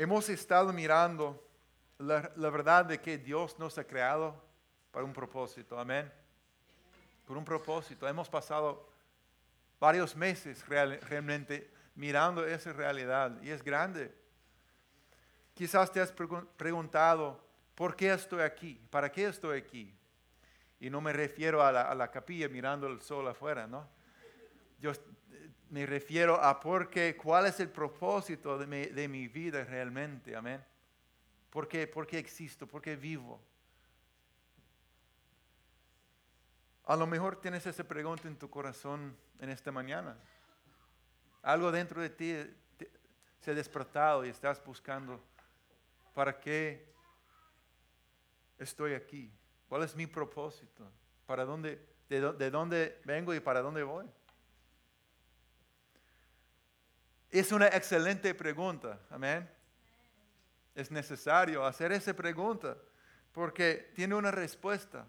Hemos estado mirando la, verdad de que Dios nos ha creado para un propósito. Amén. Por un propósito. Hemos pasado varios meses realmente mirando esa realidad y es grande. Quizás te has preguntado, ¿por qué estoy aquí? ¿Para qué estoy aquí? Y no me refiero a la, a la capilla mirando el sol afuera, ¿no? Yo me refiero a por qué, cuál es el propósito de mi, vida realmente, amén. ¿Por qué, ¿Por qué existo? ¿Por qué vivo? A lo mejor tienes esa pregunta en tu corazón en esta mañana. Algo dentro de ti se ha despertado y estás buscando, ¿para qué estoy aquí? ¿Cuál es mi propósito? ¿Para dónde, de, de dónde vengo y para dónde voy? Es una excelente pregunta, amén. Es necesario hacer esa pregunta porque tiene una respuesta.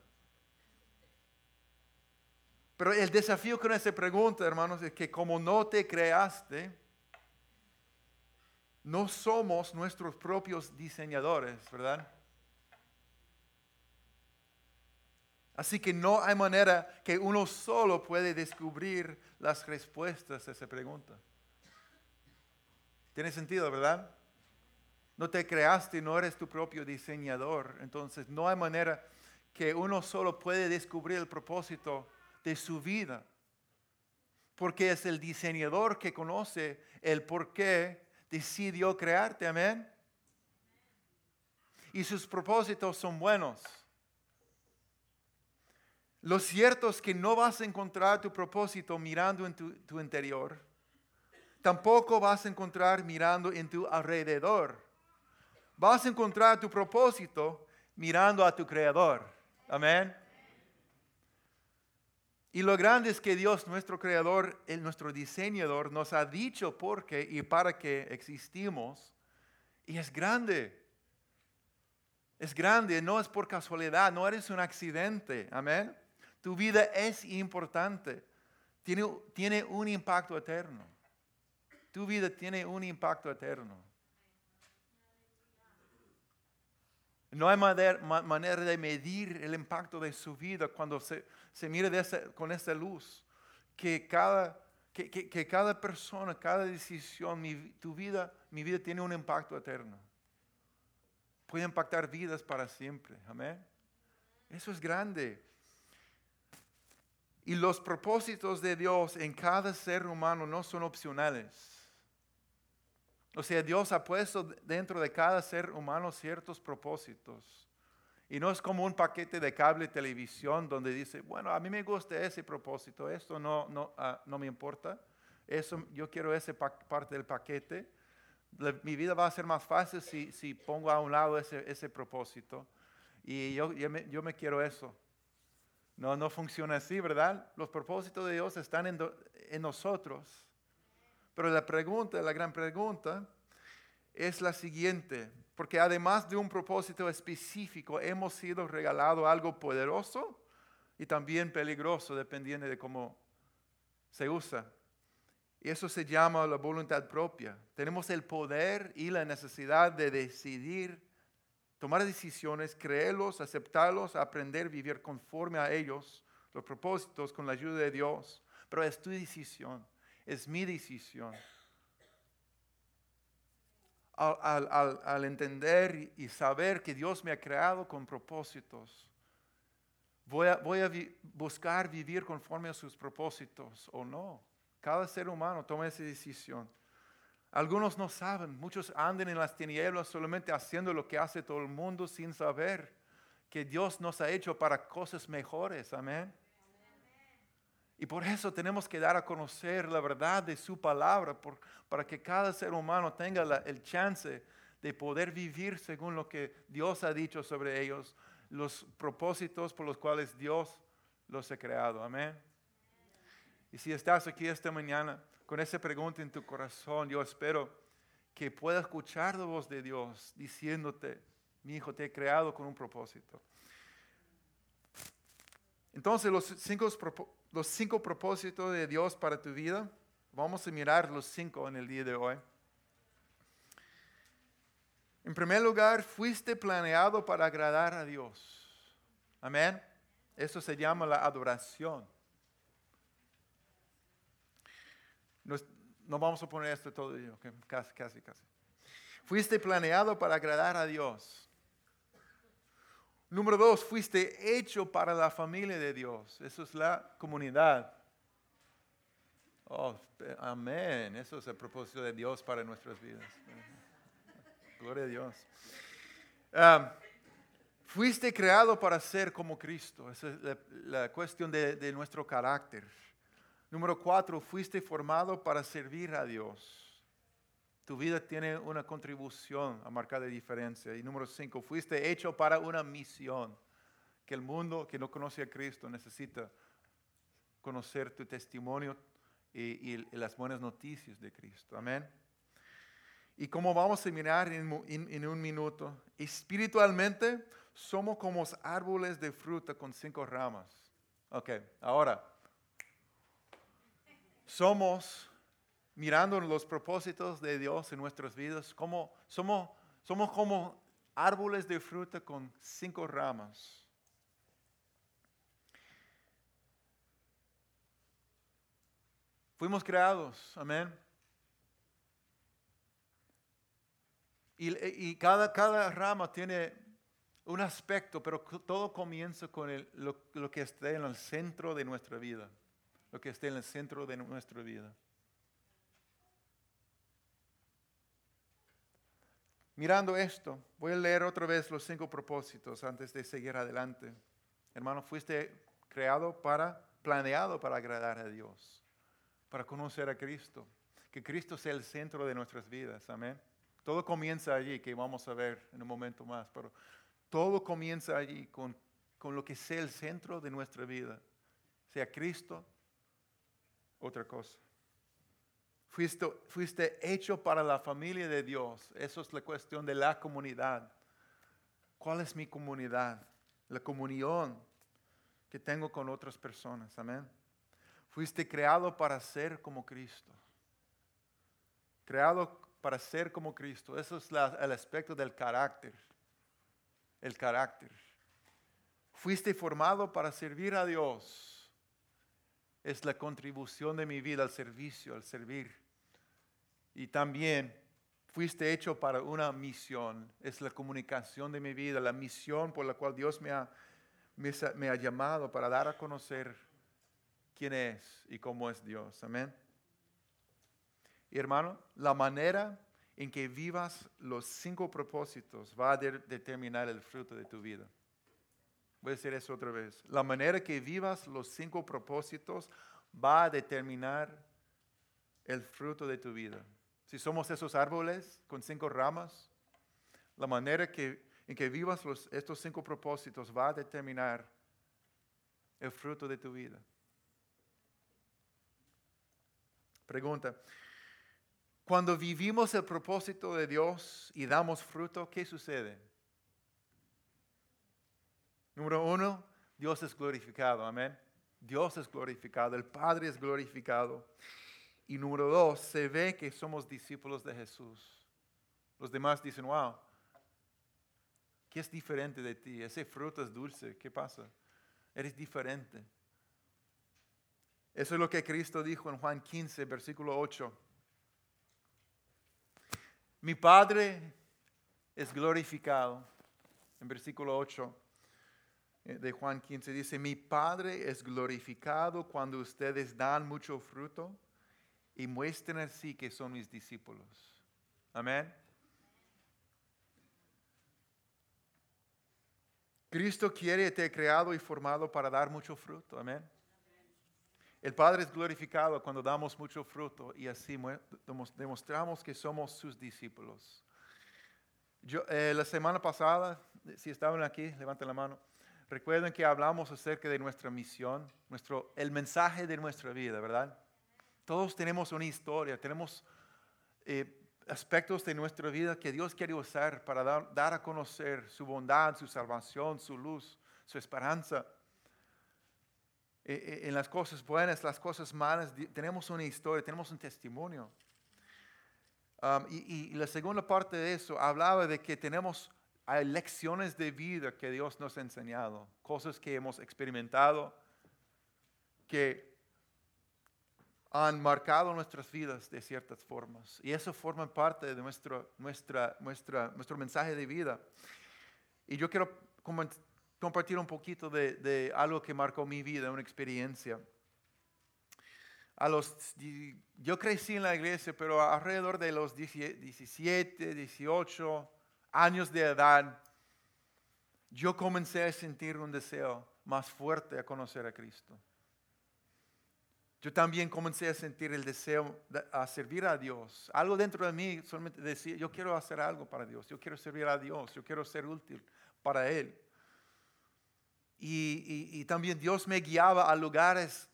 Pero el desafío con esa pregunta, hermanos, es que como no te creaste, no somos nuestros propios diseñadores, ¿verdad? Así que no hay manera que uno solo puede descubrir las respuestas a esa pregunta. Tiene sentido, ¿verdad? No te creaste, no eres tu propio diseñador. Entonces no hay manera que uno solo puede descubrir el propósito de su vida. Porque es el diseñador que conoce el por qué decidió crearte, amén. Y sus propósitos son buenos. Lo cierto es que no vas a encontrar tu propósito mirando en tu, tu interior. Tampoco vas a encontrar mirando en tu alrededor. Vas a encontrar tu propósito mirando a tu creador. Amén. Y lo grande es que Dios, nuestro creador, nuestro diseñador, nos ha dicho por qué y para qué existimos. Y es grande. Es grande, no es por casualidad, no eres un accidente. Amén. Tu vida es importante. Tiene, tiene un impacto eterno. Tu vida tiene un impacto eterno. No hay manera de medir el impacto de su vida cuando se, se mire con esa luz. Que cada, que, que, cada persona, cada decisión, tu vida, mi vida tiene un impacto eterno. Puede impactar vidas para siempre. Amén. Eso es grande. Y los propósitos de Dios en cada ser humano no son opcionales. O sea, Dios ha puesto dentro de cada ser humano ciertos propósitos. Y no es como un paquete de cable televisión donde dice, bueno, a mí me gusta ese propósito, esto no, no, ah, no me importa, eso, yo quiero esa parte del paquete. mi vida va a ser más fácil si, si pongo a un lado ese, ese propósito. Y yo, yo, me, yo, me, quiero eso. No, no funciona así, ¿verdad? Los propósitos de Dios están en, en nosotros. Pero la pregunta, la gran pregunta, es la siguiente, porque además de un propósito específico, hemos sido regalados algo poderoso y también peligroso, dependiendo de cómo se usa. Y eso se llama la voluntad propia. Tenemos el poder y la necesidad de decidir, tomar decisiones, creerlos, aceptarlos, aprender, vivir conforme a ellos, los propósitos con la ayuda de Dios. Pero es tu decisión es mi decisión. Al, entender y saber que Dios me ha creado con propósitos, voy a, buscar vivir conforme a sus propósitos o no. Cada ser humano toma esa decisión. Algunos no saben, muchos andan en las tinieblas solamente haciendo lo que hace todo el mundo sin saber que Dios nos ha hecho para cosas mejores. Amén. Y por eso tenemos que dar a conocer la verdad de su palabra, para que cada ser humano tenga el chance de poder vivir según lo que Dios ha dicho sobre ellos, los propósitos por los cuales Dios los ha creado. Amén. Y si estás aquí esta mañana con esa pregunta en tu corazón, yo espero que puedas escuchar la voz de Dios diciéndote, mi hijo te he creado con un propósito. Entonces los cinco propósitos los cinco propósitos de Dios para tu vida. Vamos a mirar los cinco en el día de hoy. En primer lugar, fuiste planeado para agradar a Dios. Amén. Eso se llama la adoración. No, vamos a poner esto todo, casi, casi, casi. Fuiste planeado para agradar a Dios. Número dos, fuiste hecho para la familia de Dios. Eso es la comunidad. Oh, amén. Eso es el propósito de Dios para nuestras vidas. Gloria a Dios. Fuiste creado para ser como Cristo. Esa es la, cuestión de nuestro carácter. Número cuatro, fuiste formado para servir a Dios. Tu vida tiene una contribución a marcar la diferencia. Y número cinco, fuiste hecho para una misión. Que el mundo que no conoce a Cristo necesita conocer tu testimonio y, las buenas noticias de Cristo. Amén. Y como vamos a mirar en, en, un minuto, espiritualmente somos como árboles de fruta con cinco ramas. Ok, ahora, somos mirando los propósitos de Dios en nuestras vidas, como, somos, somos como árboles de fruta con cinco ramas. Fuimos creados, amén. Y, cada, cada, rama tiene un aspecto, pero todo comienza con lo, lo que esté en el centro de nuestra vida. Lo que esté en el centro de nuestra vida. Mirando esto, voy a leer otra vez los cinco propósitos antes de seguir adelante. Hermano, fuiste creado para, planeado para agradar a Dios, para conocer a Cristo, que Cristo sea el centro de nuestras vidas, amén. Todo comienza allí, que vamos a ver en un momento más, pero todo comienza allí con, con lo que sea el centro de nuestra vida, sea Cristo, otra cosa. Fuiste, hecho para la familia de Dios. Eso es la cuestión de la comunidad. ¿Cuál es mi comunidad? La comunión que tengo con otras personas. Amén. Fuiste creado para ser como Cristo. Creado para ser como Cristo. Eso es el aspecto del carácter. El carácter. Fuiste formado para servir a Dios. Es la contribución de mi vida al servicio, al servir. Y también fuiste hecho para una misión. Es la comunicación de mi vida, la misión por la cual Dios me ha, llamado para dar a conocer quién es y cómo es Dios. Amén. Y hermano, la manera en que vivas los cinco propósitos va a determinar el fruto de tu vida. Voy a decir eso otra vez. La manera que vivas los cinco propósitos va a determinar el fruto de tu vida. Si somos esos árboles con cinco ramas, la manera que, en que vivas estos cinco propósitos va a determinar el fruto de tu vida. Pregunta, cuando vivimos el propósito de Dios y damos fruto, ¿qué sucede? Número uno, Dios es glorificado, amén. Dios es glorificado, el Padre es glorificado. Y número dos, se ve que somos discípulos de Jesús. Los demás dicen, wow, ¿qué es diferente de ti? Ese fruto es dulce, ¿qué pasa? Eres diferente. Eso es lo que Cristo dijo en Juan 15, versículo 8. Mi Padre es glorificado. En versículo 8 eh, de Juan 15 dice, mi Padre es glorificado cuando ustedes dan mucho fruto y muestren así que son mis discípulos. Amén. Cristo quiere te creado y formado para dar mucho fruto. Amén. El Padre es glorificado cuando damos mucho fruto y así demostramos que somos sus discípulos. Eh, la semana pasada, si estaban aquí, levanten la mano. Recuerden que hablamos acerca de nuestra misión, nuestro, el mensaje de nuestra vida, ¿verdad? Todos tenemos una historia, tenemos eh, aspectos de nuestra vida que Dios quiere usar para dar, a conocer su bondad, su salvación, su luz, su esperanza. Eh, eh, en las cosas buenas, las cosas malas, tenemos una historia, tenemos un testimonio. Um, y la segunda parte de eso hablaba de que tenemos hay lecciones de vida que Dios nos ha enseñado, cosas que hemos experimentado, que han marcado nuestras vidas de ciertas formas. Y eso forma parte de nuestro, nuestra, nuestra, nuestro mensaje de vida. Y yo quiero compartir un poquito de, algo que marcó mi vida, una experiencia. Yo crecí en la iglesia, pero alrededor de los 17, 18 años de edad, yo comencé a sentir un deseo más fuerte a conocer a Cristo. Yo también comencé a sentir el deseo de, a servir a Dios. Algo dentro de mí solamente decía, yo quiero hacer algo para Dios, yo quiero servir a Dios, yo quiero ser útil para Él. Y, y también Dios me guiaba a lugares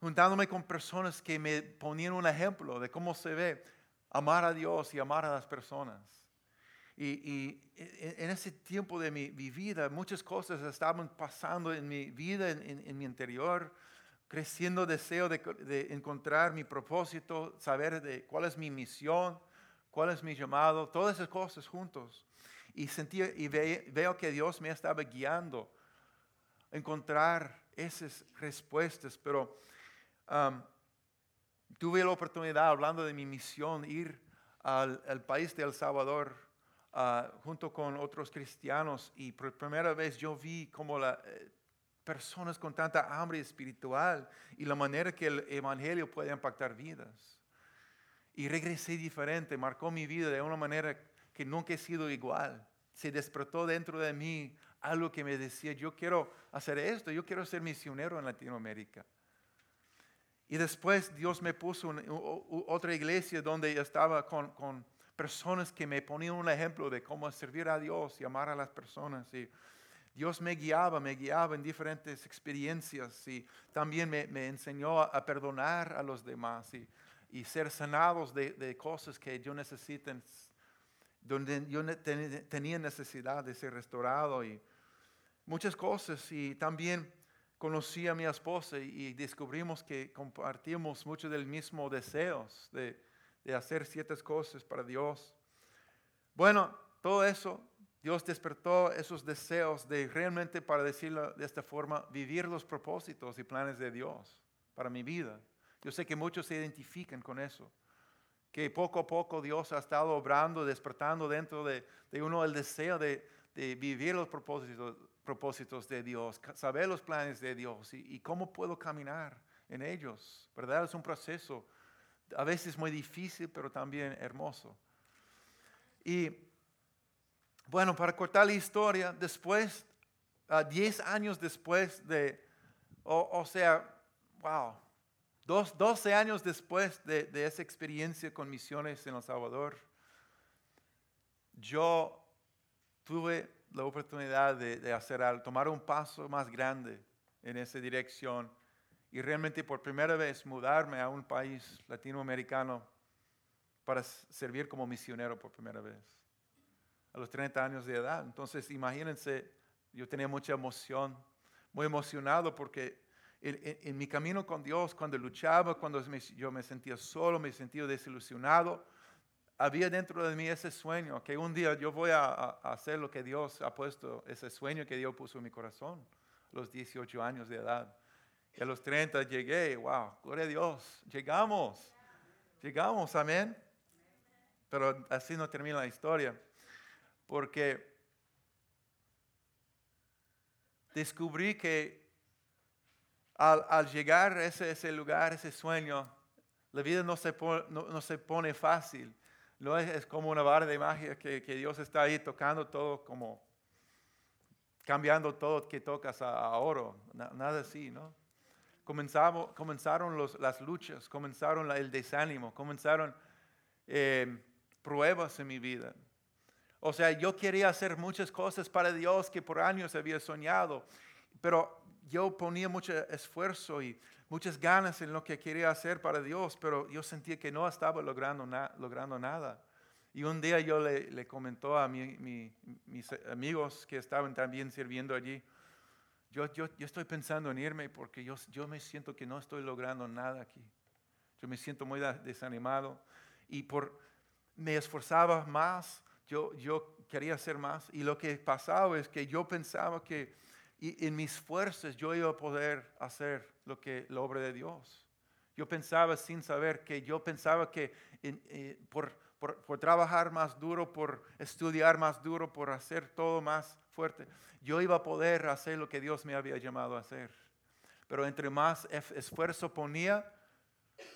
juntándome con personas que me ponían un ejemplo de cómo se ve amar a Dios y amar a las personas. Y, en ese tiempo de mi, vida, muchas cosas estaban pasando en mi vida, en, mi interior, creciendo deseo de, encontrar mi propósito, saber de cuál es mi misión, cuál es mi llamado, todas esas cosas juntos. Y, sentía, y veo que Dios me estaba guiando a encontrar esas respuestas, pero um, tuve la oportunidad, hablando de mi misión, ir al, al país de El Salvador Ah, junto con otros cristianos y por primera vez yo vi como las eh, personas con tanta hambre espiritual y la manera que el Evangelio puede impactar vidas. Y regresé diferente, marcó mi vida de una manera que nunca he sido igual. Se despertó dentro de mí algo que me decía, yo quiero hacer esto, yo quiero ser misionero en Latinoamérica. Y después Dios me puso en otra iglesia donde estaba con personas que me ponían un ejemplo de cómo servir a Dios y amar a las personas. Y Dios me guiaba, me guiaba en diferentes experiencias y también me, enseñó a, perdonar a los demás y, y ser sanados de, cosas que yo necesiten, donde yo tenía necesidad de ser restaurado y muchas cosas. Y también conocí a mi esposa y descubrimos que compartimos muchos del mismo deseos de de hacer ciertas cosas para Dios. Bueno, todo eso, Dios despertó esos deseos de realmente, para decirlo de esta forma, vivir los propósitos y planes de Dios para mi vida. Yo sé que muchos se identifican con eso, que poco a poco Dios ha estado obrando, despertando dentro de, uno el deseo de, vivir los propósitos, propósitos de Dios, saber los planes de Dios y, y cómo puedo caminar en ellos, ¿verdad? Es un proceso a veces muy difícil, pero también hermoso. Y bueno, para cortar la historia, después, 10 años después de, o, sea, wow, dos, 12 años después de, esa experiencia con misiones en El Salvador, yo tuve la oportunidad de, de hacer tomar un paso más grande en esa dirección y realmente por primera vez mudarme a un país latinoamericano para servir como misionero por primera vez, a los 30 años de edad. Entonces, imagínense, yo tenía mucha emoción, muy emocionado porque en, mi camino con Dios, cuando luchaba, cuando yo me sentía solo, me sentía desilusionado, había dentro de mí ese sueño, que un día yo voy a, a hacer lo que Dios ha puesto, ese sueño que Dios puso en mi corazón, los 18 años de edad. Y a los 30 llegué, wow, gloria a Dios, llegamos, llegamos, amén. Pero así no termina la historia, porque descubrí que al, llegar a ese, ese, lugar, ese sueño, la vida no se, pone, no, se pone fácil. No es, como una barra de magia que, que, Dios está ahí tocando todo como cambiando todo que tocas a, oro, nada así, ¿no? Comenzaron las luchas, comenzaron el desánimo, comenzaron eh, pruebas en mi vida. O sea, yo quería hacer muchas cosas para Dios que por años había soñado, pero yo ponía mucho esfuerzo y muchas ganas en lo que quería hacer para Dios, pero yo sentía que no estaba logrando, logrando nada. Y un día yo le, le comentó a mis amigos que estaban también sirviendo allí, yo, yo, yo, estoy pensando en irme porque yo, yo me siento que no estoy logrando nada aquí. Yo me siento muy desanimado. Y por me esforzaba más, yo, yo quería hacer más. Y lo que pasaba es que yo pensaba que en mis fuerzas yo iba a poder hacer lo que la obra de Dios. Yo pensaba sin saber que yo pensaba que eh, por, por, trabajar más duro, por estudiar más duro, por hacer todo más fuerte, yo iba a poder hacer lo que Dios me había llamado a hacer. Pero entre más esfuerzo ponía,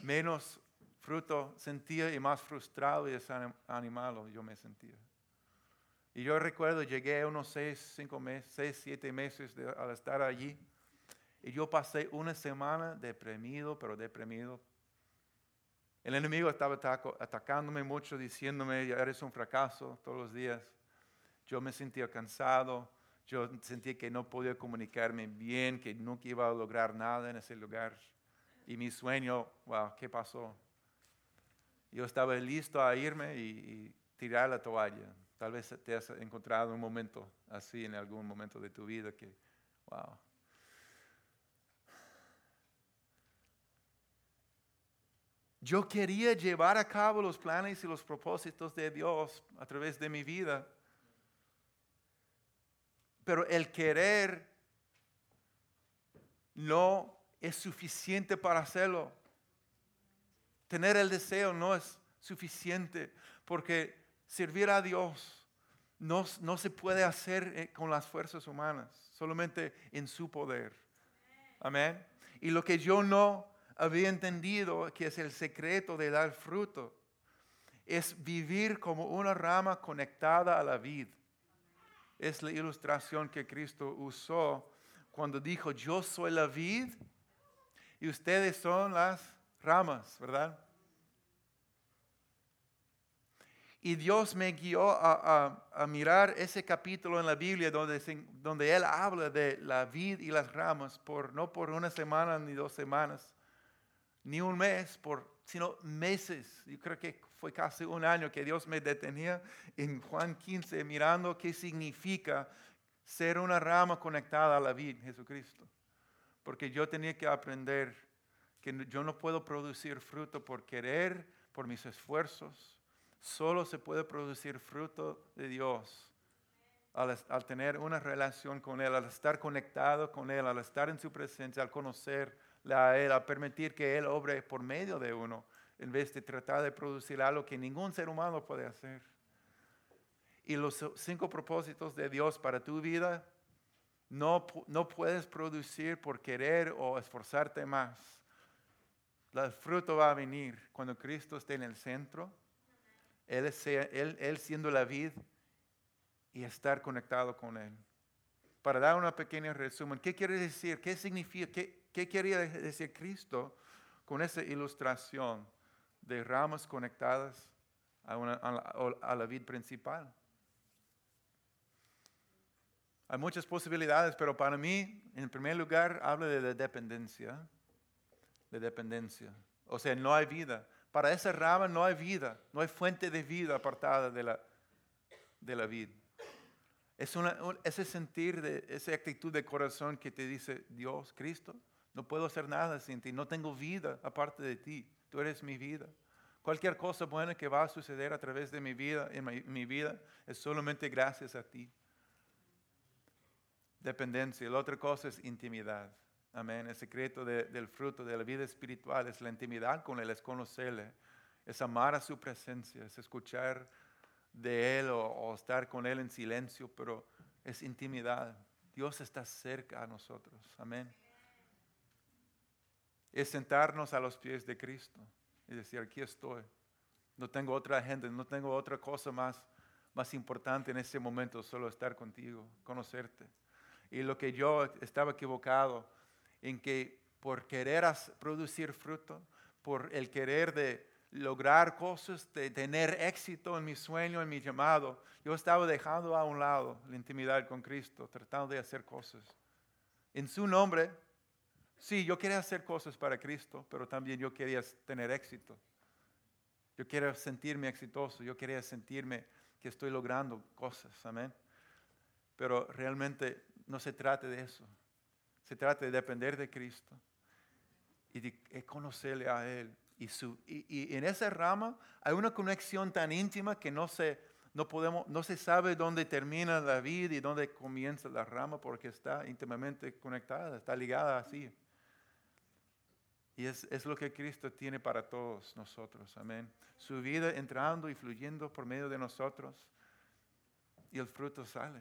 menos fruto sentía y más frustrado y desanimado yo me sentía. Y yo recuerdo, llegué unos seis, cinco meses, seis, siete meses al estar allí. Y yo pasé una semana deprimido, pero deprimido. El enemigo estaba atacándome mucho, diciéndome, eres un fracaso todos los días. Yo me sentía cansado, yo sentía que no podía comunicarme bien, que nunca iba a lograr nada en ese lugar. Y mi sueño, wow, ¿qué pasó? Yo estaba listo a irme y, tirar la toalla. Tal vez te has encontrado un momento así en algún momento de tu vida que, wow. Yo quería llevar a cabo los planes y los propósitos de Dios a través de mi vida. Pero el querer no es suficiente para hacerlo. Tener el deseo no es suficiente porque servir a Dios no, no se puede hacer eh, con las fuerzas humanas, solamente en su poder. Amén. Y lo que yo no había entendido, que es el secreto de dar fruto, es vivir como una rama conectada a la vid es la ilustración que Cristo usó cuando dijo, yo soy la vid y ustedes son las ramas, ¿verdad? Y Dios me guió a, mirar ese capítulo en la Biblia donde, donde Él habla de la vid y las ramas, por, no por una semana ni dos semanas, ni un mes, por, sino meses. Yo creo que fue casi un año que Dios me detenía en Juan 15 mirando qué significa ser una rama conectada a la vid, Jesucristo. Porque yo tenía que aprender que yo no puedo producir fruto por querer, por mis esfuerzos. Solo se puede producir fruto de Dios al, al, tener una relación con Él, al estar conectado con Él, al estar en su presencia, al conocerle a permitir que Él obre por medio de uno en vez de tratar de producir algo que ningún ser humano puede hacer. Y los cinco propósitos de Dios para tu vida no, no puedes producir por querer o esforzarte más. El fruto va a venir cuando Cristo esté en el centro, Él, él, él siendo la vid y estar conectado con Él. Para dar una pequeña resumen, ¿qué quiere decir? ¿Qué significa? ¿Qué, quería decir Cristo con esa ilustración? de ramas conectadas a, la, vid principal. Hay muchas posibilidades, pero para mí, en primer lugar, habla de dependencia. De dependencia. O sea, no hay vida. Para esa rama no hay vida, no hay fuente de vida apartada de la, de la vid. Es ese sentir, de, esa actitud de corazón que te dice, Dios, Cristo, no puedo hacer nada sin ti, no tengo vida aparte de ti tú eres mi vida. Cualquier cosa buena que va a suceder a través de mi vida, en mi, vida, es solamente gracias a ti. Dependencia. La otra cosa es intimidad. Amén. El secreto del fruto de la vida espiritual es la intimidad con Él, es conocerle, es amar a su presencia, es escuchar de Él o, estar con Él en silencio, pero es intimidad. Dios está cerca a nosotros. Amén es sentarnos a los pies de Cristo y decir, aquí estoy. No tengo otra gente, no tengo otra cosa más, más importante en ese momento, solo estar contigo, conocerte. Y lo que yo estaba equivocado en que por querer producir fruto, por el querer de lograr cosas, de tener éxito en mi sueño, en mi llamado, yo estaba dejando a un lado la intimidad con Cristo, tratando de hacer cosas. En su nombre, Sí, yo quería hacer cosas para Cristo, pero también yo quería tener éxito. Yo quería sentirme exitoso, yo quería sentirme que estoy logrando cosas, amén. Pero realmente no se trata de eso. Se trata de depender de Cristo y de conocerle a Él Y, en esa rama hay una conexión tan íntima que no se, no, podemos, no se sabe dónde termina la vida y dónde comienza la rama porque está íntimamente conectada, está ligada así. Y es, es, lo que Cristo tiene para todos nosotros. Amén. Su vida entrando y fluyendo por medio de nosotros. Y el fruto sale.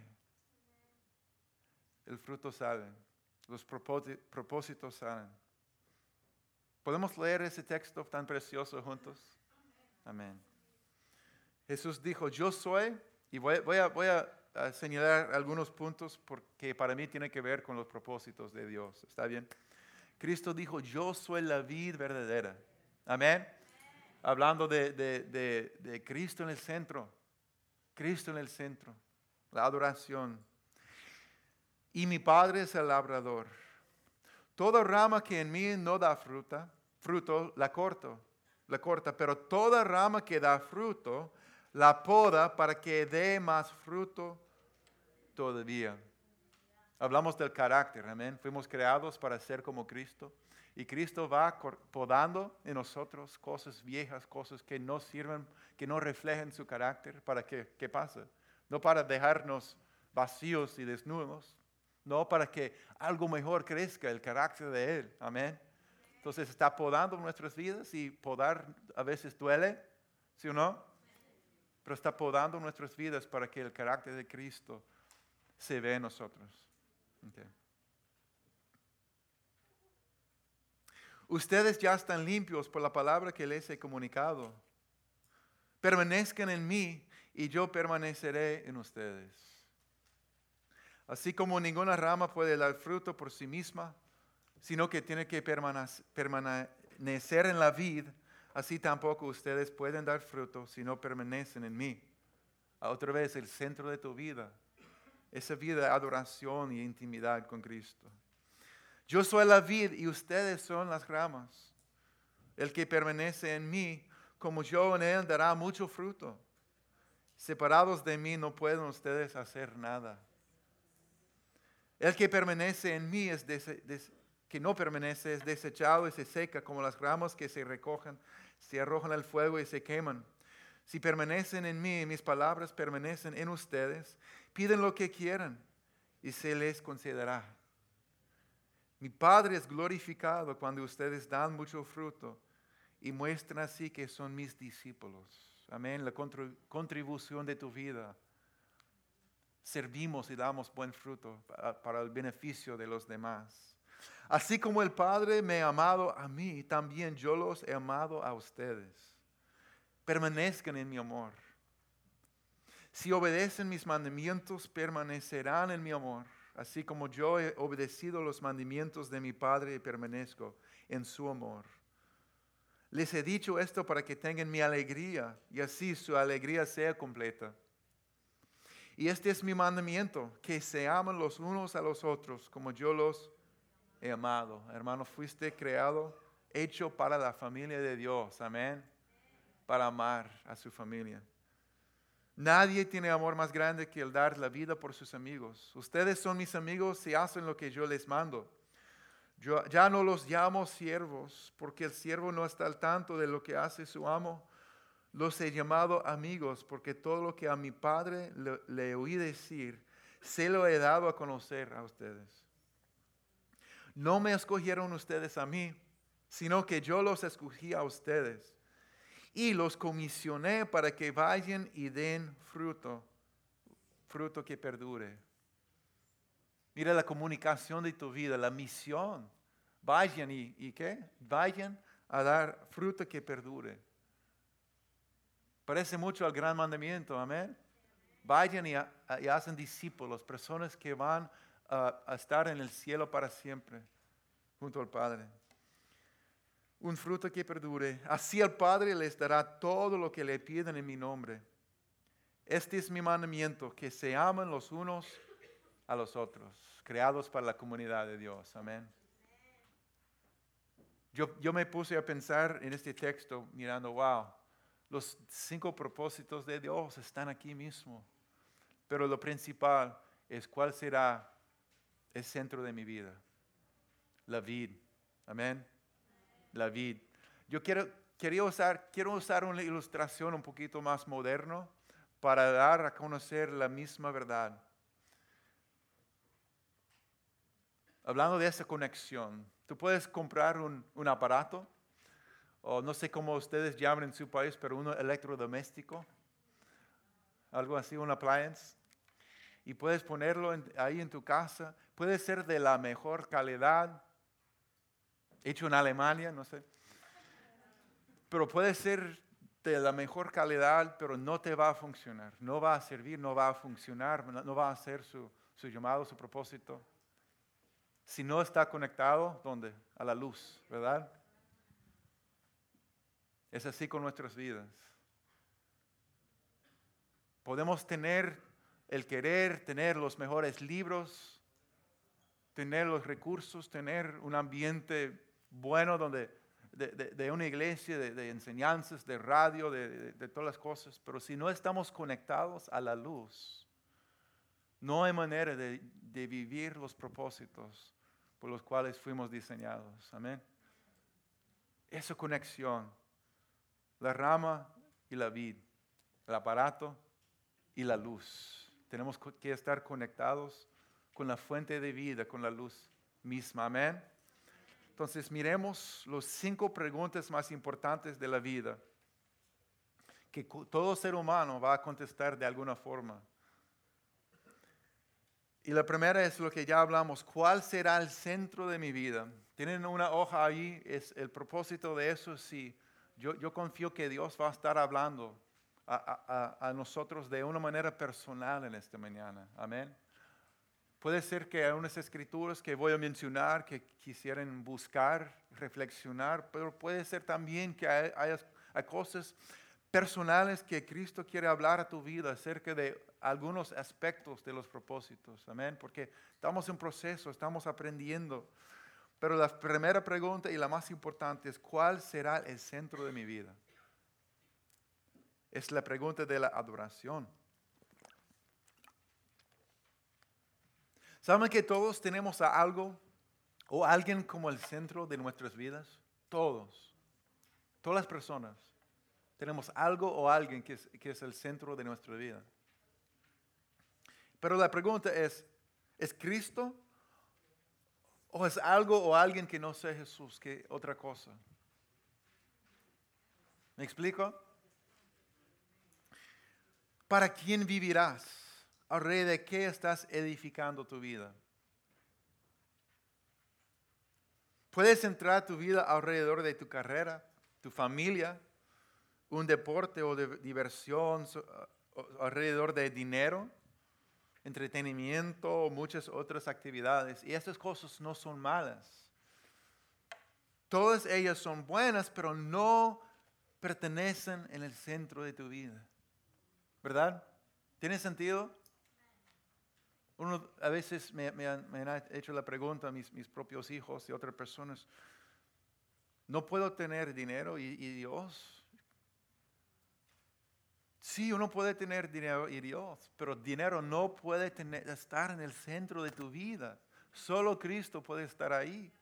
El fruto sale. Los propósitos salen. ¿Podemos leer ese texto tan precioso juntos? Amén. Jesús dijo, yo soy, y voy, a, señalar algunos puntos porque para mí tiene que ver con los propósitos de Dios. ¿Está bien? Cristo dijo, yo soy la vid verdadera. Amén. Hablando de Cristo en el centro. Cristo en el centro. La adoración. Y mi Padre es el labrador. Toda rama que en mí no da fruta, fruto, la corto, la corta, pero toda rama que da fruto, la poda para que dé más fruto todavía. Hablamos del carácter, amén. Fuimos creados para ser como Cristo. Y Cristo va podando en nosotros cosas viejas, cosas que no sirven, que no reflejan su carácter, para que, ¿qué pasa? No para dejarnos vacíos y desnudos, no para que algo mejor crezca el carácter de Él. Amén. Entonces está podando nuestras vidas y podar a veces duele, ¿sí o no? Pero está podando nuestras vidas para que el carácter de Cristo se vea en nosotros. Ustedes ya están limpios por la palabra que les he comunicado. Permanezcan en mí y yo permaneceré en ustedes. Así como ninguna rama puede dar fruto por sí misma, sino que tiene que permanecer en la vid, así tampoco ustedes pueden dar fruto si no permanecen en mí. otra vez, el centro de tu vida, esa vida de adoración y intimidad con Cristo. Yo soy la vid y ustedes son las ramas. El que permanece en mí, como yo en él, dará mucho fruto. Separados de mí no pueden ustedes hacer nada. El que permanece en mí es que no permanece es desechado y se seca como las ramas que se recogen, se arrojan al fuego y se queman. Si permanecen en mí mis palabras permanecen en ustedes, piden lo que quieran y se les concederá. Mi Padre es glorificado cuando ustedes dan mucho fruto y muestran así que son mis discípulos. Amén. La contribución de tu vida servimos y damos buen fruto para el beneficio de los demás. Así como el Padre me ha amado a mí, también yo los he amado a ustedes. Permanezcan en mi amor. Si obedecen mis mandamientos, permanecerán en mi amor, así como yo he obedecido los mandamientos de mi Padre y permanezco en su amor. Les he dicho esto para que tengan mi alegría y así su alegría sea completa. Y este es mi mandamiento, que se amen los unos a los otros como yo los he amado. Hermano, fuiste creado, hecho para la familia de Dios. Amén. Para amar a su familia. Nadie tiene amor más grande que el dar la vida por sus amigos. Ustedes son mis amigos si hacen lo que yo les mando. Yo ya no los llamo siervos, porque el siervo no está al tanto de lo que hace su amo los he llamado amigos porque todo lo que a mi Padre le, oí decir, se lo he dado a conocer a ustedes. No me escogieron ustedes a mí, sino que yo los escogí a ustedes y los comisioné para que vayan y den fruto, fruto que perdure. Mira la comunicación de tu vida, la misión. Vayan y, y qué? Vayan a dar fruto que perdure. Parece mucho al gran mandamiento, amén. Vayan y, hacen discípulos, personas que van a, estar en el cielo para siempre, junto al Padre. Un fruto que perdure. Así el Padre les dará todo lo que le piden en mi nombre. Este es mi mandamiento, que se amen los unos a los otros, creados para la comunidad de Dios. Amén. Yo, yo me puse a pensar en este texto mirando, wow, los cinco propósitos de Dios están aquí mismo. Pero lo principal es cuál será el centro de mi vida. La vid. Amén. La vid. Yo quiero, quería usar, quiero usar una ilustración un poquito más moderno para dar a conocer la misma verdad. Hablando de esa conexión, tú puedes comprar un, un aparato, o no sé cómo ustedes llaman en su país, pero uno electrodoméstico, algo así, un appliance, y puedes ponerlo ahí en tu casa. Puede ser de la mejor calidad, hecho en Alemania, no sé. Pero puede ser de la mejor calidad, pero no te va a funcionar, no va a servir, no va a funcionar, no va a hacer su, su llamado, su propósito. Si no está conectado, ¿dónde? A la luz, ¿verdad? Es así con nuestras vidas. Podemos tener el querer, tener los mejores libros, tener los recursos, tener un ambiente bueno donde, de, una iglesia, de, enseñanzas, de radio, de, todas las cosas, pero si no estamos conectados a la luz, no hay manera de, vivir los propósitos por los cuales fuimos diseñados. Amén. Esa conexión, la rama y la vid, el aparato y la luz. Tenemos que estar conectados con la fuente de vida, con la luz misma. Amén. Entonces miremos las cinco preguntas más importantes de la vida que todo ser humano va a contestar de alguna forma. Y la primera es lo que ya hablamos, ¿cuál será el centro de mi vida? Tienen una hoja ahí, es el propósito de eso, sí. Yo, confío que Dios va a estar hablando a, nosotros de una manera personal en esta mañana. Amén. Puede ser que hay unas escrituras que voy a mencionar que quisieran buscar, reflexionar, pero puede ser también que hay, hay, cosas personales que Cristo quiere hablar a tu vida acerca de algunos aspectos de los propósitos. Amén. Porque estamos en proceso, estamos aprendiendo. Pero la primera pregunta y la más importante es, ¿cuál será el centro de mi vida? es la pregunta de la adoración. ¿Saben que todos tenemos a algo o alguien como el centro de nuestras vidas? Todos, todas las personas. Tenemos algo o alguien que es, que es el centro de nuestra vida. Pero la pregunta es, ¿es Cristo o es algo o alguien que no sea Jesús, que otra cosa? ¿Me explico? ¿Para quién vivirás? ¿Al rey de qué estás edificando tu vida? Puedes centrar tu vida alrededor de tu carrera, tu familia, un deporte o de diversión, alrededor de dinero, entretenimiento muchas otras actividades. Y estas cosas no son malas. Todas ellas son buenas, pero no pertenecen en el centro de tu vida. ¿Verdad? ¿Tiene sentido? Uno a veces me, han, hecho la pregunta mis, mis, propios hijos y otras personas, ¿no puedo tener dinero y, Dios? Sí, uno puede tener dinero y Dios, pero dinero no puede estar en el centro de tu vida. Solo Cristo puede estar ahí.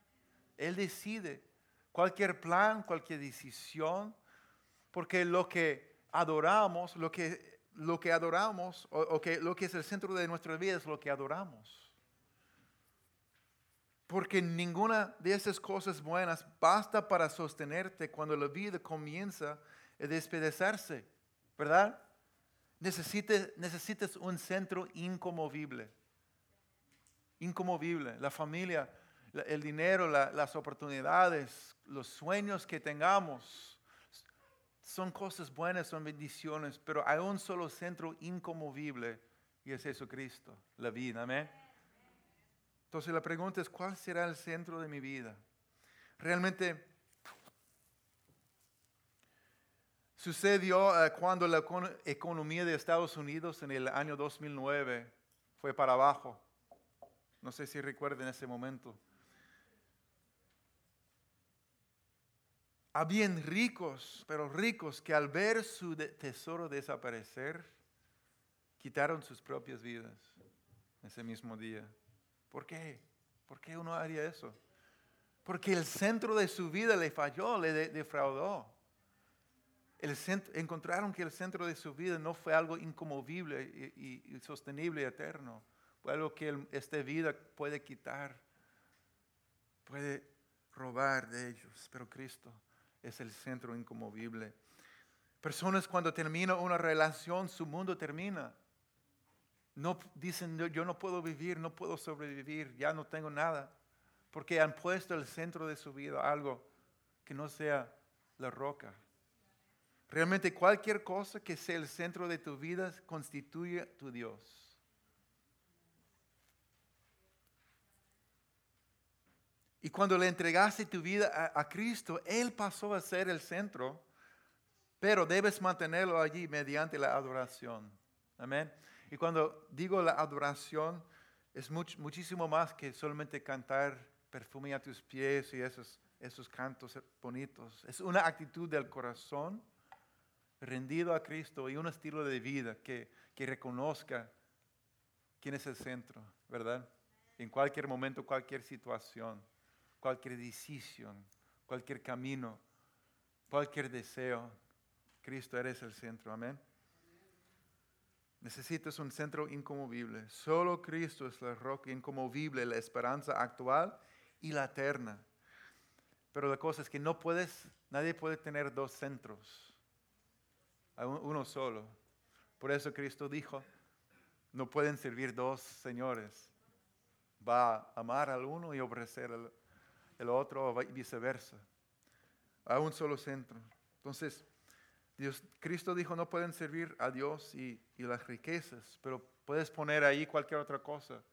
Él decide cualquier plan, cualquier decisión, porque lo que adoramos, lo que lo que adoramos, o, que lo que es el centro de nuestra vida es lo que adoramos. Porque ninguna de esas cosas buenas basta para sostenerte cuando la vida comienza a despedazarse, ¿verdad? Necesitas un centro incomovible. Incomovible. La familia, el dinero, las oportunidades, los sueños que tengamos son cosas buenas, son bendiciones, pero hay un solo centro incomovible y es Jesucristo, la vida. Amén. Entonces la pregunta es, ¿cuál será el centro de mi vida? Realmente sucedió eh, cuando la economía de Estados Unidos en el año 2009 fue para abajo. No sé si recuerden ese momento. Habían ricos, pero ricos, que al ver su tesoro desaparecer, quitaron sus propias vidas ese mismo día. ¿Por qué? ¿Por qué uno haría eso? Porque el centro de su vida le falló, le defraudó. El centro, encontraron que el centro de su vida no fue algo incomovible y, sostenible y eterno. Fue algo que esta vida puede quitar, puede robar de ellos. Pero Cristo es el centro incomovible. Personas cuando termina una relación, su mundo termina. No dicen, yo no puedo vivir, no puedo sobrevivir, ya no tengo nada. Porque han puesto el centro de su vida algo que no sea la roca, Realmente cualquier cosa que sea el centro de tu vida constituye tu Dios. Y cuando le entregaste tu vida a, Cristo, Él pasó a ser el centro, pero debes mantenerlo allí mediante la adoración. Amén. Y cuando digo la adoración, es muchísimo más que solamente cantar perfume a tus pies y esos, esos cantos bonitos. Es una actitud del corazón rendido a Cristo y un estilo de vida que, que reconozca quién es el centro, ¿verdad? En cualquier momento, cualquier situación, cualquier decisión, cualquier camino, cualquier deseo, Cristo eres el centro, amén. Necesitas un centro incomovible. Solo Cristo es la roca incomovible, la esperanza actual y la eterna. Pero la cosa es que no puedes, nadie puede tener dos centros uno solo. Por eso Cristo dijo, no pueden servir dos señores. Va a amar al uno y ofrecer al el otro o viceversa. A un solo centro. Entonces, Dios, Cristo dijo, no pueden servir a Dios y, y las riquezas, pero puedes poner ahí cualquier otra cosa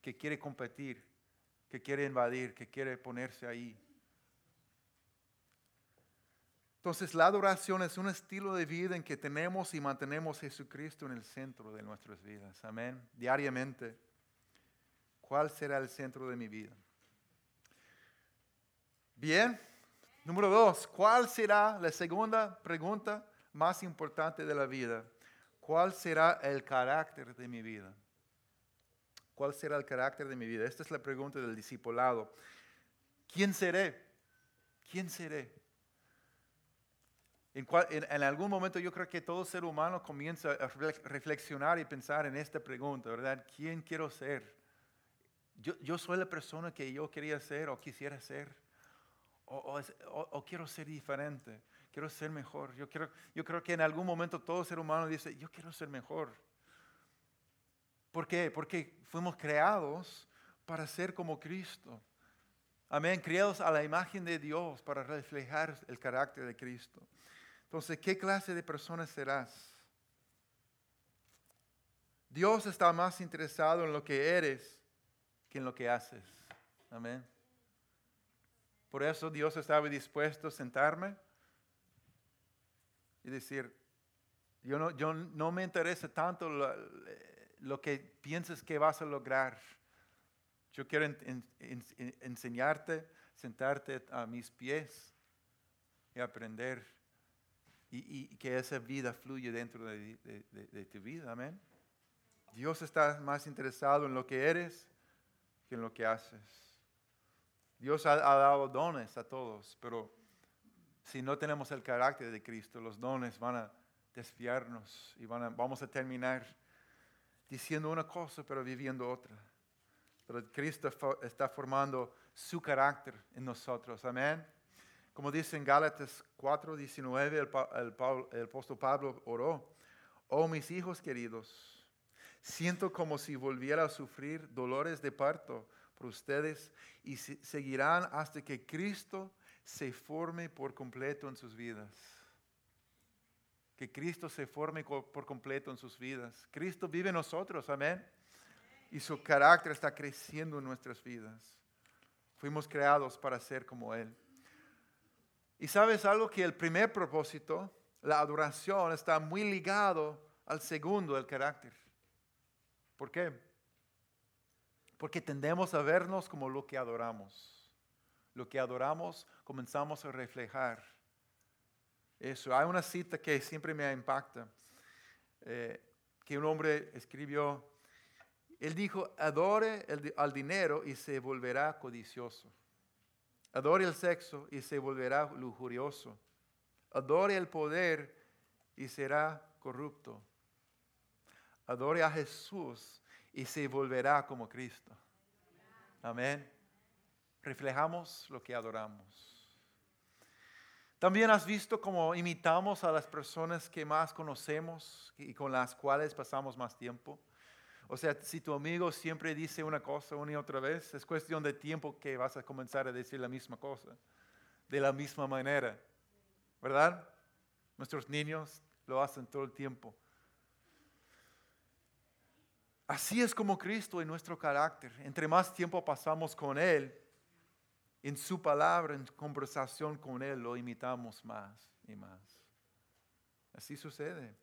que quiere competir, que quiere invadir, que quiere ponerse ahí. Entonces la adoración es un estilo de vida en que tenemos y mantenemos a Jesucristo en el centro de nuestras vidas. Amén. Diariamente. ¿Cuál será el centro de mi vida? Bien. Número dos. ¿Cuál será la segunda pregunta más importante de la vida? ¿Cuál será el carácter de mi vida? ¿Cuál será el carácter de mi vida? Esta es la pregunta del discipulado. ¿Quién seré? ¿Quién seré? En, algún momento yo creo que todo ser humano comienza a reflexionar y pensar en esta pregunta, ¿verdad? ¿Quién quiero ser? Yo, soy la persona que yo quería ser o quisiera ser. O, quiero ser diferente, quiero ser mejor. Yo, quiero, yo creo que en algún momento todo ser humano dice, yo quiero ser mejor. ¿Por qué? Porque fuimos creados para ser como Cristo. Amén, creados a la imagen de Dios para reflejar el carácter de Cristo. Entonces, ¿qué clase de persona serás? Dios está más interesado en lo que eres que en lo que haces. Amén. Por eso Dios estaba dispuesto a sentarme y decir, yo no, me interesa tanto lo, que piensas que vas a lograr. Yo quiero enseñarte, sentarte a mis pies y aprender y, que esa vida fluye dentro de, tu vida. Amén. Dios está más interesado en lo que eres que en lo que haces. Dios ha, dado dones a todos, pero si no tenemos el carácter de Cristo, los dones van a desviarnos y vamos a terminar diciendo una cosa pero viviendo otra. Pero Cristo está formando su carácter en nosotros. Amén. Como dice en Gálatas 4, 19, el, el, apóstol Pablo oró, oh mis hijos queridos, siento como si volviera a sufrir dolores de parto por ustedes y seguirán hasta que Cristo se forme por completo en sus vidas. Que Cristo se forme por completo en sus vidas. Cristo vive en nosotros, amén. Y su carácter está creciendo en nuestras vidas. Fuimos creados para ser como Él. Y sabes algo que el primer propósito, la adoración, está muy ligado al segundo, el carácter. ¿Por qué? Porque tendemos a vernos como lo que adoramos. Lo que adoramos comenzamos a reflejar. Eso. Hay una cita que siempre me impacta, eh, que un hombre escribió. Él dijo, adore al dinero y se volverá codicioso. Adore el sexo y se volverá lujurioso. Adore el poder y será corrupto. Adore a Jesús y se volverá como Cristo. Amén. Reflejamos lo que adoramos. También has visto cómo imitamos a las personas que más conocemos y con las cuales pasamos más tiempo. O sea, si tu amigo siempre dice una cosa una y otra vez, es cuestión de tiempo que vas a comenzar a decir la misma cosa, de la misma manera. ¿Verdad? Nuestros niños lo hacen todo el tiempo. Así es como Cristo en nuestro carácter. Entre más tiempo pasamos con Él, en su palabra, en conversación con Él, lo imitamos más y más. Así sucede.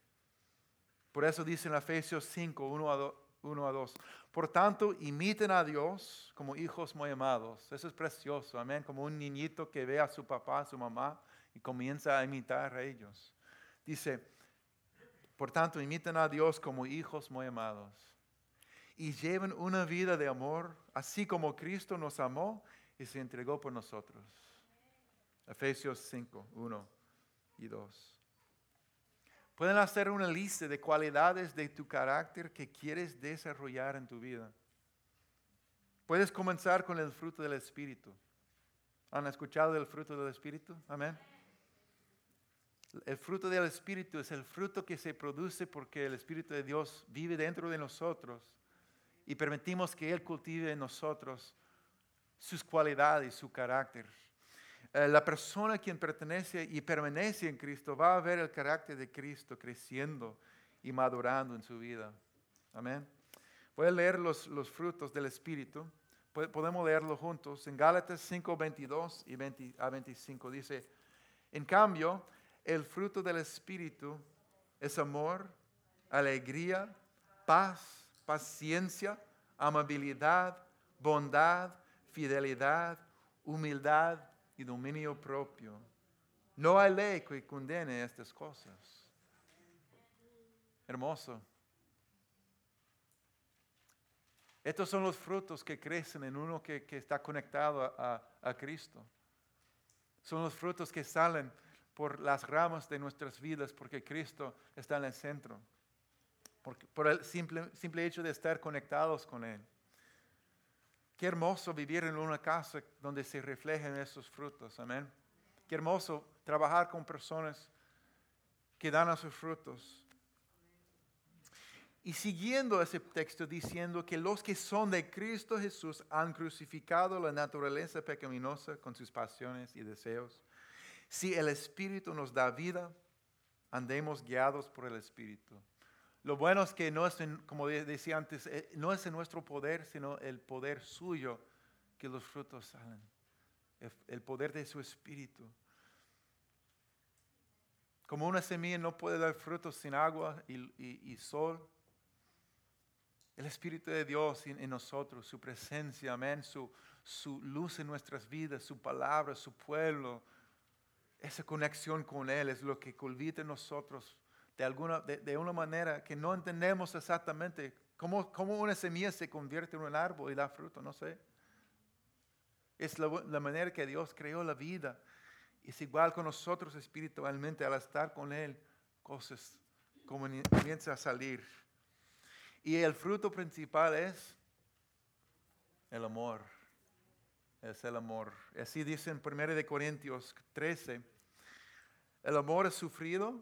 Por eso dice en Efesios 5, 1 a 2. Por tanto, imiten a Dios como hijos muy amados. Eso es precioso, amén. Como un niñito que ve a su papá, a su mamá y comienza a imitar a ellos. Dice, por tanto, imiten a Dios como hijos muy amados. Y lleven una vida de amor, así como Cristo nos amó y se entregó por nosotros. Efesios 5, 1 y 2. Pueden hacer una lista de cualidades de tu carácter que quieres desarrollar en tu vida. Puedes comenzar con el fruto del Espíritu. ¿Han escuchado del fruto del Espíritu? Amén. El fruto del Espíritu es el fruto que se produce porque el Espíritu de Dios vive dentro de nosotros y permitimos que Él cultive en nosotros sus cualidades, su carácter. Eh, la persona quien pertenece y permanece en Cristo va a ver el carácter de Cristo creciendo y madurando en su vida. Amén. Voy a leer los, los frutos del Espíritu. Podemos leerlo juntos. En Gálatas 5, 22 y 20 a 25 dice, en cambio, el fruto del Espíritu es amor, alegría, paz, paciencia, amabilidad, bondad, fidelidad, humildad y dominio propio. No hay ley que condene estas cosas. Hermoso. Estos son los frutos que crecen en uno que, está conectado a, a, Cristo. Son los frutos que salen por las ramas de nuestras vidas porque Cristo está en el centro. Por el simple, simple hecho de estar conectados con Él. Qué hermoso vivir en una casa donde se reflejen esos frutos. Amén. Qué hermoso trabajar con personas que dan a sus frutos. Y siguiendo ese texto diciendo que los que son de Cristo Jesús han crucificado la naturaleza pecaminosa con sus pasiones y deseos. Si el Espíritu nos da vida, andemos guiados por el Espíritu. Lo bueno es que no es, como decía antes, eh, no es en nuestro poder, sino el poder suyo que los frutos salen. El poder de su espíritu. Como una semilla no puede dar frutos sin agua y, sol, el Espíritu de Dios en, nosotros, su presencia, amén, su, su luz en nuestras vidas, su palabra, su pueblo, esa conexión con Él es lo que cultiva en nosotros de, alguna, de, una manera que no entendemos exactamente cómo, cómo, una semilla se convierte en un árbol y da fruto, no sé. Es la, la manera que Dios creó la vida. Es igual con nosotros espiritualmente, al estar con Él, cosas comienzan a salir. Y el fruto principal es el amor. Es el amor. Así dice en 1 Corintios 13. El amor es sufrido,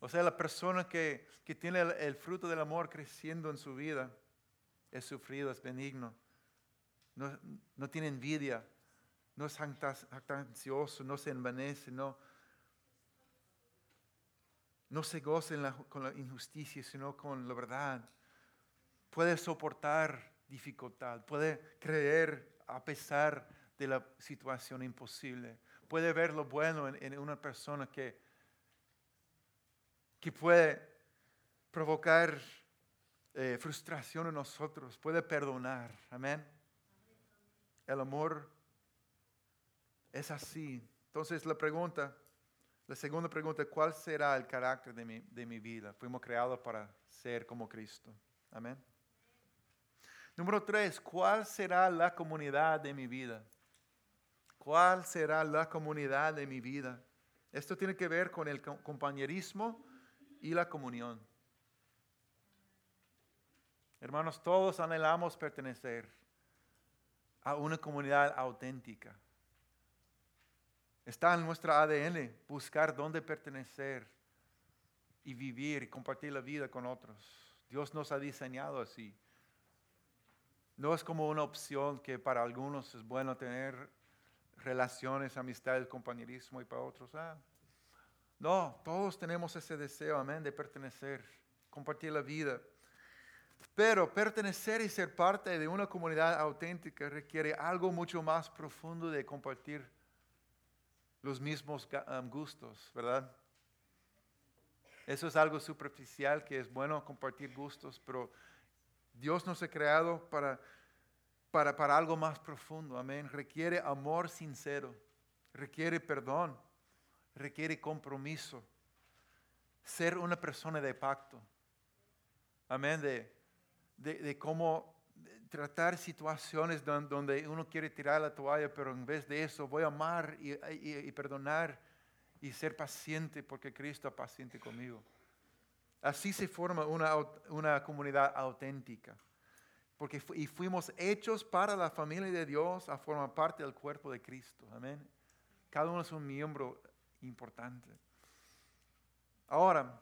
O sea, la persona que, tiene el, fruto del amor creciendo en su vida es sufrido, es benigno, no, tiene envidia, no es ansioso, no se envanece, no, no se goza con la injusticia, sino con la verdad. Puede soportar dificultad, puede creer a pesar de la situación imposible, puede ver lo bueno en una persona que que puede provocar eh, frustración en nosotros, puede perdonar. Amén. El amor es así. Entonces la pregunta, la segunda pregunta, ¿cuál será el carácter de mi, de mi vida? Fuimos creados para ser como Cristo. Amén. Número tres, ¿cuál será la comunidad de mi vida? ¿Cuál será la comunidad de mi vida? Esto tiene que ver con el compañerismo y la comunión. Hermanos, todos anhelamos pertenecer a una comunidad auténtica. Está en nuestra ADN buscar dónde pertenecer y vivir y compartir la vida con otros. Dios nos ha diseñado así. No es como una opción que para algunos es bueno tener relaciones, amistades, compañerismo y para otros. Ah. No, todos tenemos ese deseo, amén, de pertenecer, compartir la vida. Pero pertenecer y ser parte de una comunidad auténtica requiere algo mucho más profundo de compartir los mismos gustos, ¿verdad? Eso es algo superficial que es bueno compartir gustos, pero Dios nos ha creado para, para, para algo más profundo, amén. Requiere amor sincero, requiere perdón, requiere compromiso, ser una persona de pacto, amén, de, de, cómo tratar situaciones donde uno quiere tirar la toalla, pero en vez de eso voy a amar y, y, perdonar y ser paciente porque Cristo es paciente conmigo. Así se forma una, una comunidad auténtica. Porque y fuimos hechos para la familia de Dios a formar parte del cuerpo de Cristo. Amén. Cada uno es un miembro importante. Ahora,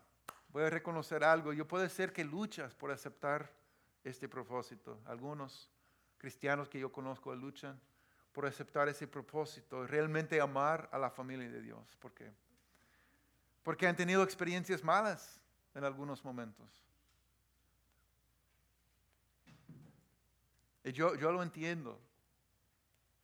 voy a reconocer algo. Yo puede ser que luchas por aceptar este propósito. Algunos cristianos que yo conozco luchan por aceptar ese propósito, realmente amar a la familia de Dios. ¿Por qué? Porque han tenido experiencias malas en algunos momentos. Y yo, yo lo entiendo.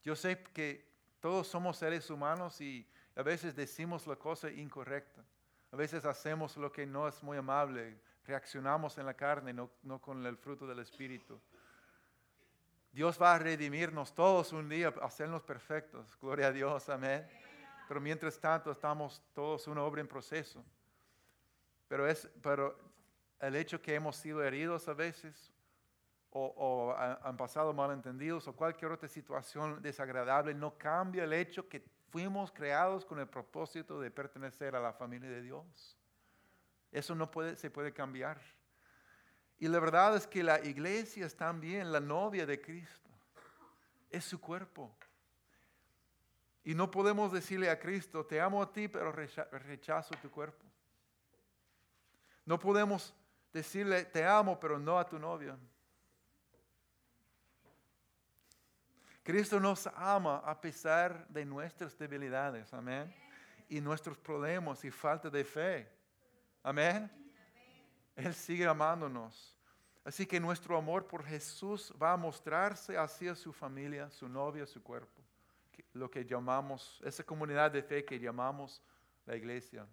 Yo sé que todos somos seres humanos y a veces decimos la cosa incorrecta. A veces hacemos lo que no es muy amable. Reaccionamos en la carne, no, con el fruto del Espíritu. Dios va a redimirnos todos un día, hacernos perfectos. Gloria a Dios, amén. Pero mientras tanto estamos todos una obra en proceso. Pero, es, pero el hecho que hemos sido heridos a veces o, o han pasado malentendidos o cualquier otra situación desagradable no cambia el hecho que fuimos creados con el propósito de pertenecer a la familia de Dios. Eso no se puede cambiar. Y la verdad es que la iglesia es también la novia de Cristo. Es su cuerpo. Y no podemos decirle a Cristo, te amo a ti, pero rechazo tu cuerpo. No podemos decirle, te amo, pero no a tu novia. Cristo nos ama a pesar de nuestras debilidades, amén. Y nuestros problemas y falta de fe. Amén. Él sigue amándonos. Así que nuestro amor por Jesús va a mostrarse hacia su familia, su novia, su cuerpo. Lo que llamamos, esa comunidad de fe que llamamos la iglesia.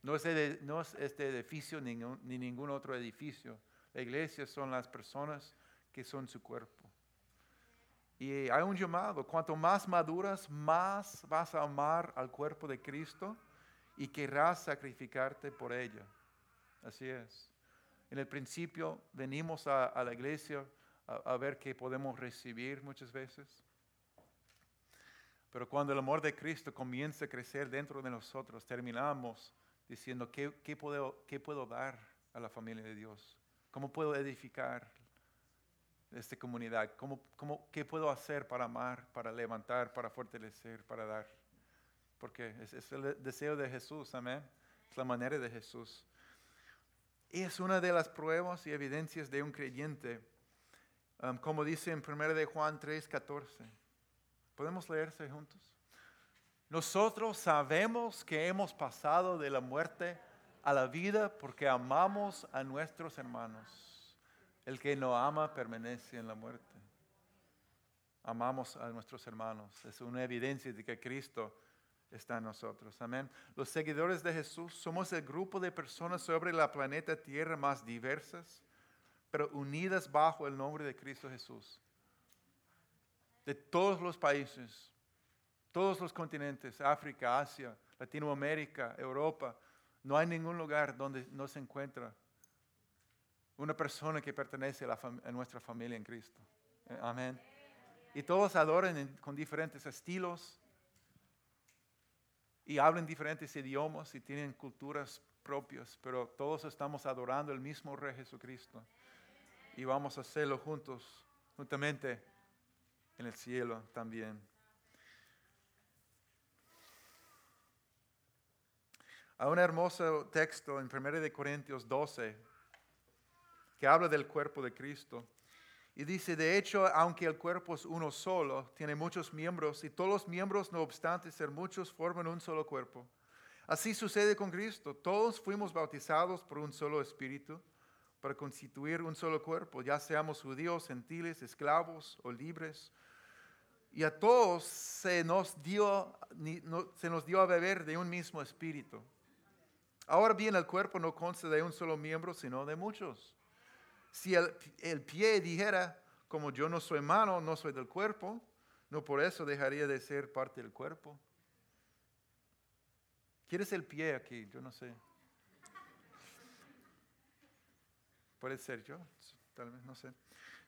No es, este edificio ni, ni ningún otro edificio. La iglesia son las personas que son su cuerpo. Y hay un llamado, cuanto más maduras, más vas a amar al cuerpo de Cristo y querrás sacrificarte por ella. Así es. En el principio venimos a, la iglesia a, ver qué podemos recibir muchas veces. Pero cuando el amor de Cristo comienza a crecer dentro de nosotros, terminamos diciendo, ¿qué, qué, puedo, qué puedo dar a la familia de Dios? ¿Cómo puedo edificar esta comunidad? ¿Cómo, cómo, ¿Qué puedo hacer para amar, para levantar, para fortalecer, para dar? Porque es, es, el deseo de Jesús, amén. Es la manera de Jesús. Y es una de las pruebas y evidencias de un creyente, um, como dice en 1 de Juan 3, 14. ¿Podemos leerse juntos? Nosotros sabemos que hemos pasado de la muerte a la vida porque amamos a nuestros hermanos. El que no ama permanece en la muerte. Amamos a nuestros hermanos. Es una evidencia de que Cristo está en nosotros. Amén. Los seguidores de Jesús somos el grupo de personas sobre la planeta Tierra más diversas, pero unidas bajo el nombre de Cristo Jesús. De todos los países, todos los continentes, África, Asia, Latinoamérica, Europa, no hay ningún lugar donde no se encuentra una persona que pertenece a, nuestra familia en Cristo. Eh, amén. Y todos adoran con diferentes estilos y hablan diferentes idiomas y tienen culturas propias, pero todos estamos adorando el mismo Rey Jesucristo. Y vamos a hacerlo juntos, juntamente en el cielo también. Hay un hermoso texto en 1 Corintios 12 que habla del cuerpo de Cristo. Y dice, de hecho, aunque el cuerpo es uno solo, tiene muchos miembros, y todos los miembros, no obstante ser muchos, forman un solo cuerpo. Así sucede con Cristo. Todos fuimos bautizados por un solo espíritu para constituir un solo cuerpo, ya seamos judíos, gentiles, esclavos o libres. Y a todos se nos dio, se nos dio a beber de un mismo espíritu. Ahora bien, el cuerpo no consta de un solo miembro, sino de muchos. Si el, pie dijera, como yo no soy mano, no soy del cuerpo, no por eso dejaría de ser parte del cuerpo. ¿Quieres el pie aquí? Yo no sé. Puede ser yo, tal vez, no sé.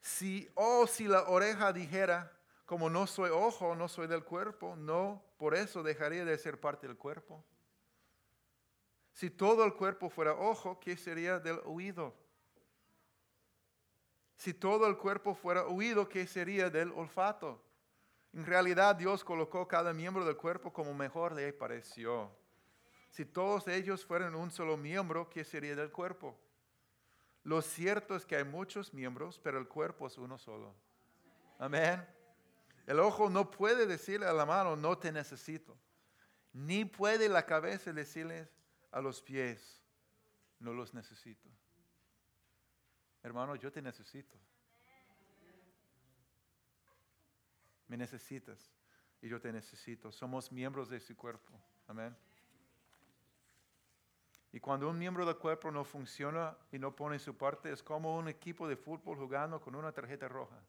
Si, o oh, si la oreja dijera, como no soy ojo, no soy del cuerpo, no, por eso dejaría de ser parte del cuerpo. Si todo el cuerpo fuera ojo, ¿qué sería del oído? Si todo el cuerpo fuera oído, ¿qué sería del olfato? En realidad Dios colocó cada miembro del cuerpo como mejor le pareció. Si todos ellos fueran un solo miembro, ¿qué sería del cuerpo? Lo cierto es que hay muchos miembros, pero el cuerpo es uno solo. Amén. El ojo no puede decirle a la mano, no te necesito. Ni puede la cabeza decirle a los pies, no los necesito. Hermano, yo te necesito. Me necesitas y yo te necesito. Somos miembros de ese cuerpo. Amén. Y cuando un miembro del cuerpo no funciona y no pone su parte, es como un equipo de fútbol jugando con una tarjeta roja.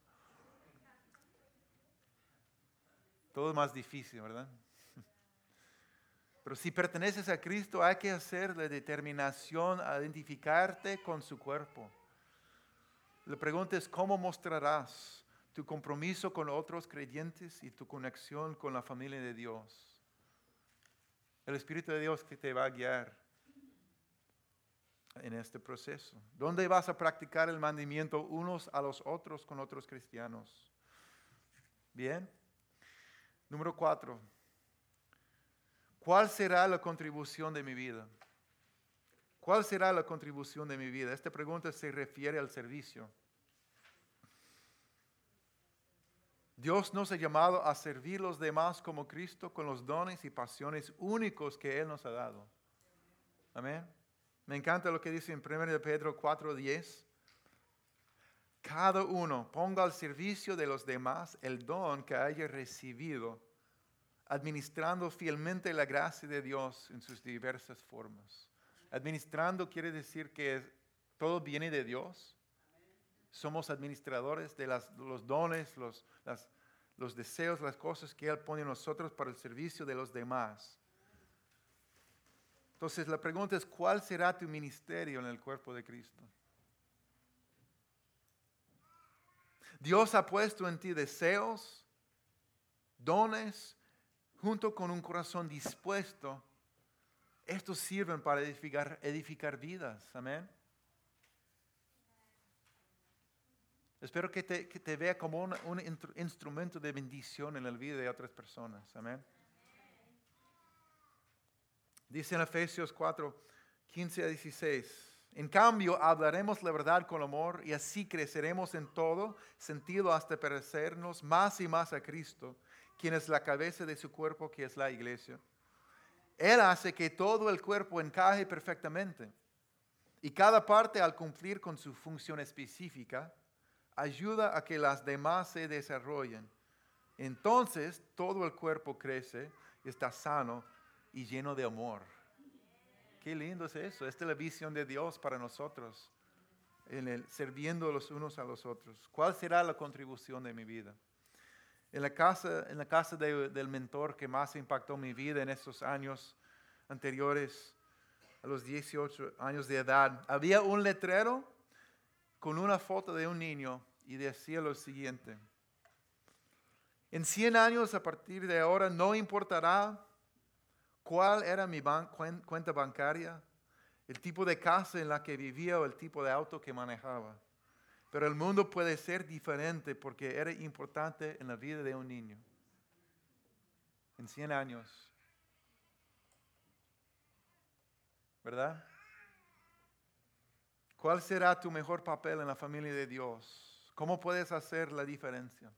Todo más difícil, ¿verdad? Pero si perteneces a Cristo, hay que hacer la determinación a identificarte con su cuerpo. La pregunta es, ¿cómo mostrarás tu compromiso con otros creyentes y tu conexión con la familia de Dios? El Espíritu de Dios que te va a guiar en este proceso. ¿Dónde vas a practicar el mandamiento unos a los otros con otros cristianos? Bien. Número cuatro. ¿Cuál será la contribución de mi vida? ¿Cuál será la contribución de mi vida? Esta pregunta se refiere al servicio. Dios nos ha llamado a servir los demás como Cristo con los dones y pasiones únicos que Él nos ha dado. Amén. Me encanta lo que dice en 1 Pedro 4:10. Cada uno ponga al servicio de los demás el don que haya recibido, administrando fielmente la gracia de Dios en sus diversas formas. Administrando quiere decir que todo viene de Dios. Somos administradores de los dones, los, los deseos, las cosas que Él pone en nosotros para el servicio de los demás. Entonces la pregunta es, ¿cuál será tu ministerio en el cuerpo de Cristo? Dios ha puesto en ti deseos, dones, junto con un corazón dispuesto estos sirven para edificar, vidas. Amén. Espero que te, vea como un, instrumento de bendición en la vida de otras personas. Amén. Dice en Efesios 4, 15 a 16. En cambio, hablaremos la verdad con amor y así creceremos en todo sentido hasta parecernos más y más a Cristo, quien es la cabeza de su cuerpo, que es la iglesia. Él hace que todo el cuerpo encaje perfectamente. Y cada parte al cumplir con su función específica, ayuda a que las demás se desarrollen. Entonces todo el cuerpo crece está sano y lleno de amor. Qué lindo es eso. Esta es la visión de Dios para nosotros, en el sirviendo los unos a los otros. ¿Cuál será la contribución de mi vida? En la casa, en la casa del mentor que más impactó mi vida en estos años anteriores, a los 18 años de edad, había un letrero con una foto de un niño y decía lo siguiente. En 100 años a partir de ahora no importará cuál era mi cuenta bancaria, el tipo de casa en la que vivía o el tipo de auto que manejaba. Pero el mundo puede ser diferente porque era importante en la vida de un niño. En 100 años. ¿Verdad? ¿Cuál será tu mejor papel en la familia de Dios? ¿Cómo puedes hacer la diferencia?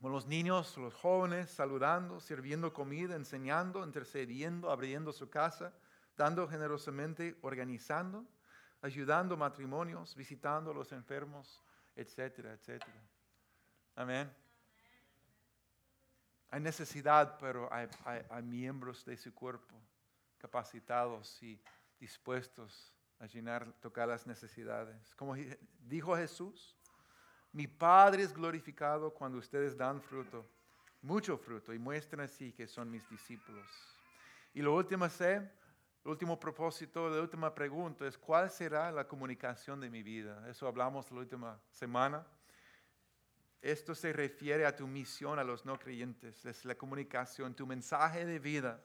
Con los niños, los jóvenes, saludando, sirviendo comida, enseñando, intercediendo, abriendo su casa, dando generosamente, organizando, ayudando matrimonios, visitando a los enfermos, etcétera, etcétera. Amén. Hay necesidad, pero hay, hay, miembros de su cuerpo capacitados y dispuestos a llenar, tocar las necesidades. Como dijo Jesús, mi Padre es glorificado cuando ustedes dan fruto, mucho fruto, y muestran así que son mis discípulos. Y lo último sé, el último propósito, la última pregunta es, ¿cuál será la comunicación de mi vida? Eso hablamos la última semana. Esto se refiere a tu misión a los no creyentes, es la comunicación, tu mensaje de vida,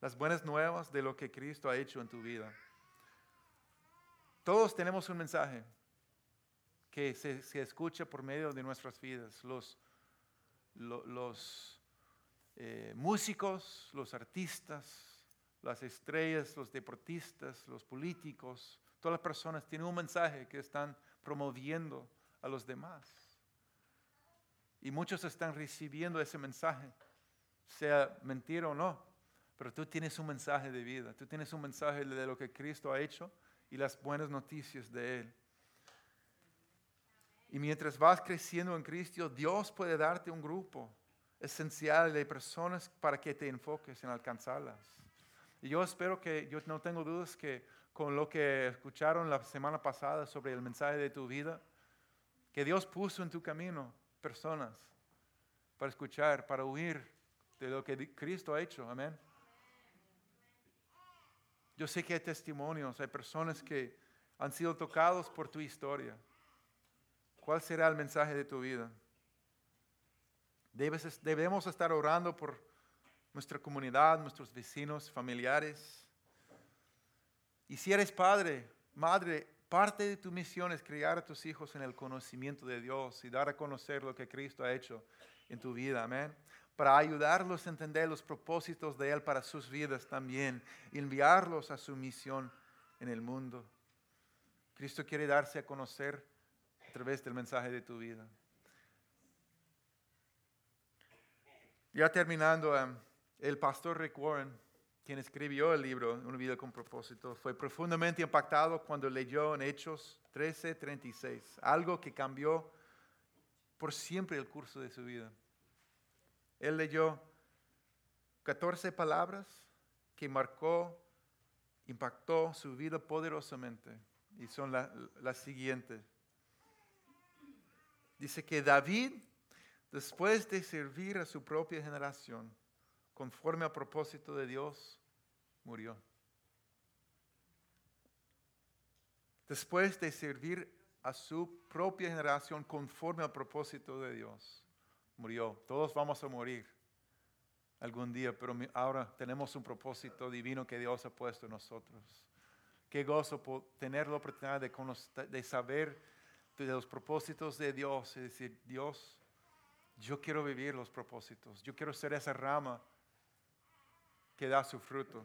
las buenas nuevas de lo que Cristo ha hecho en tu vida. Todos tenemos un mensaje que se, escucha por medio de nuestras vidas. Los, los, eh, músicos, los artistas, las estrellas, los deportistas, los políticos, todas las personas tienen un mensaje que están promoviendo a los demás. Y muchos están recibiendo ese mensaje, sea mentira o no, pero tú tienes un mensaje de vida, tú tienes un mensaje de lo que Cristo ha hecho y las buenas noticias de Él. Y mientras vas creciendo en Cristo, Dios puede darte un grupo esencial de personas para que te enfoques en alcanzarlas. Y yo espero que, yo no tengo dudas que con lo que escucharon la semana pasada sobre el mensaje de tu vida, que Dios puso en tu camino personas para escuchar, para huir de lo que Cristo ha hecho. Amén. Yo sé que hay testimonios, hay personas que han sido tocados por tu historia. ¿Cuál será el mensaje de tu vida? debemos estar orando por nuestra comunidad, nuestros vecinos, familiares. Y si eres padre, madre, parte de tu misión es criar a tus hijos en el conocimiento de Dios y dar a conocer lo que Cristo ha hecho en tu vida. Amén. Para ayudarlos a entender los propósitos de Él para sus vidas también y enviarlos a su misión en el mundo. Cristo quiere darse a conocer a través del mensaje de tu vida. Ya terminando, em, el pastor Rick Warren, quien escribió el libro Una vida con propósito, fue profundamente impactado cuando leyó en Hechos 13:36, algo que cambió por siempre el curso de su vida. Él leyó 14 palabras que marcó, impactó su vida poderosamente y son las siguientes. Dice que David, después de servir a su propia generación, conforme al propósito de Dios, murió. Después de servir a su propia generación conforme al propósito de Dios, murió. Todos vamos a morir algún día, pero ahora tenemos un propósito divino que Dios ha puesto en nosotros. Qué gozo tener la oportunidad de, de saber de los propósitos de Dios y decir, Dios, yo quiero vivir los propósitos, yo quiero ser esa rama que da su fruto.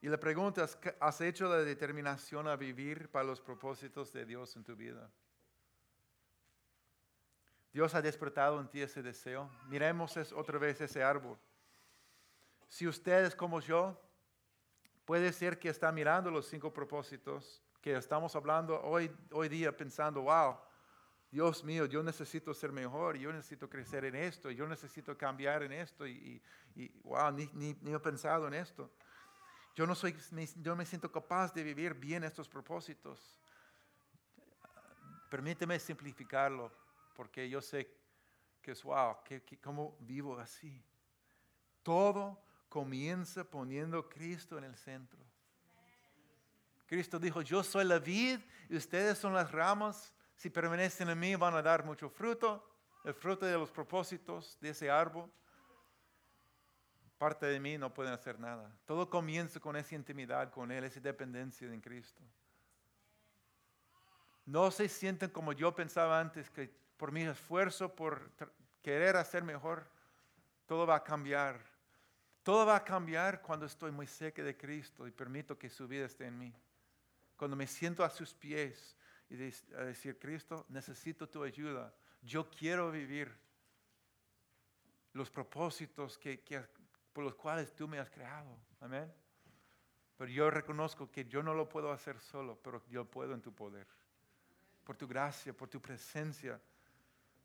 Y la pregunta es, ¿has hecho la determinación a vivir para los propósitos de Dios en tu vida? Dios ha despertado en ti ese deseo. Miremos otra vez ese árbol. Si ustedes como yo, puede ser que está mirando los cinco propósitos que estamos hablando hoy, hoy día pensando, wow, Dios mío, yo necesito ser mejor, yo necesito crecer en esto, yo necesito cambiar en esto, y, wow, ni, he pensado en esto. Yo no soy, yo me siento capaz de vivir bien estos propósitos. Permíteme simplificarlo, porque yo sé que es wow, que, cómo vivo así. Todo comienza poniendo Cristo en el centro. Cristo dijo, yo soy la vid y ustedes son las ramas. Si permanecen en mí van a dar mucho fruto, el fruto de los propósitos de ese árbol. Parte de mí no pueden hacer nada. Todo comienza con esa intimidad con Él, esa dependencia en Cristo. No se sienten como yo pensaba antes, que por mi esfuerzo, por querer hacer mejor, todo va a cambiar. Todo va a cambiar cuando estoy muy cerca de Cristo y permito que su vida esté en mí cuando me siento a sus pies y a decir, Cristo, necesito tu ayuda. Yo quiero vivir los propósitos que, por los cuales tú me has creado. Amén. Pero yo reconozco que yo no lo puedo hacer solo, pero yo puedo en tu poder. Por tu gracia, por tu presencia,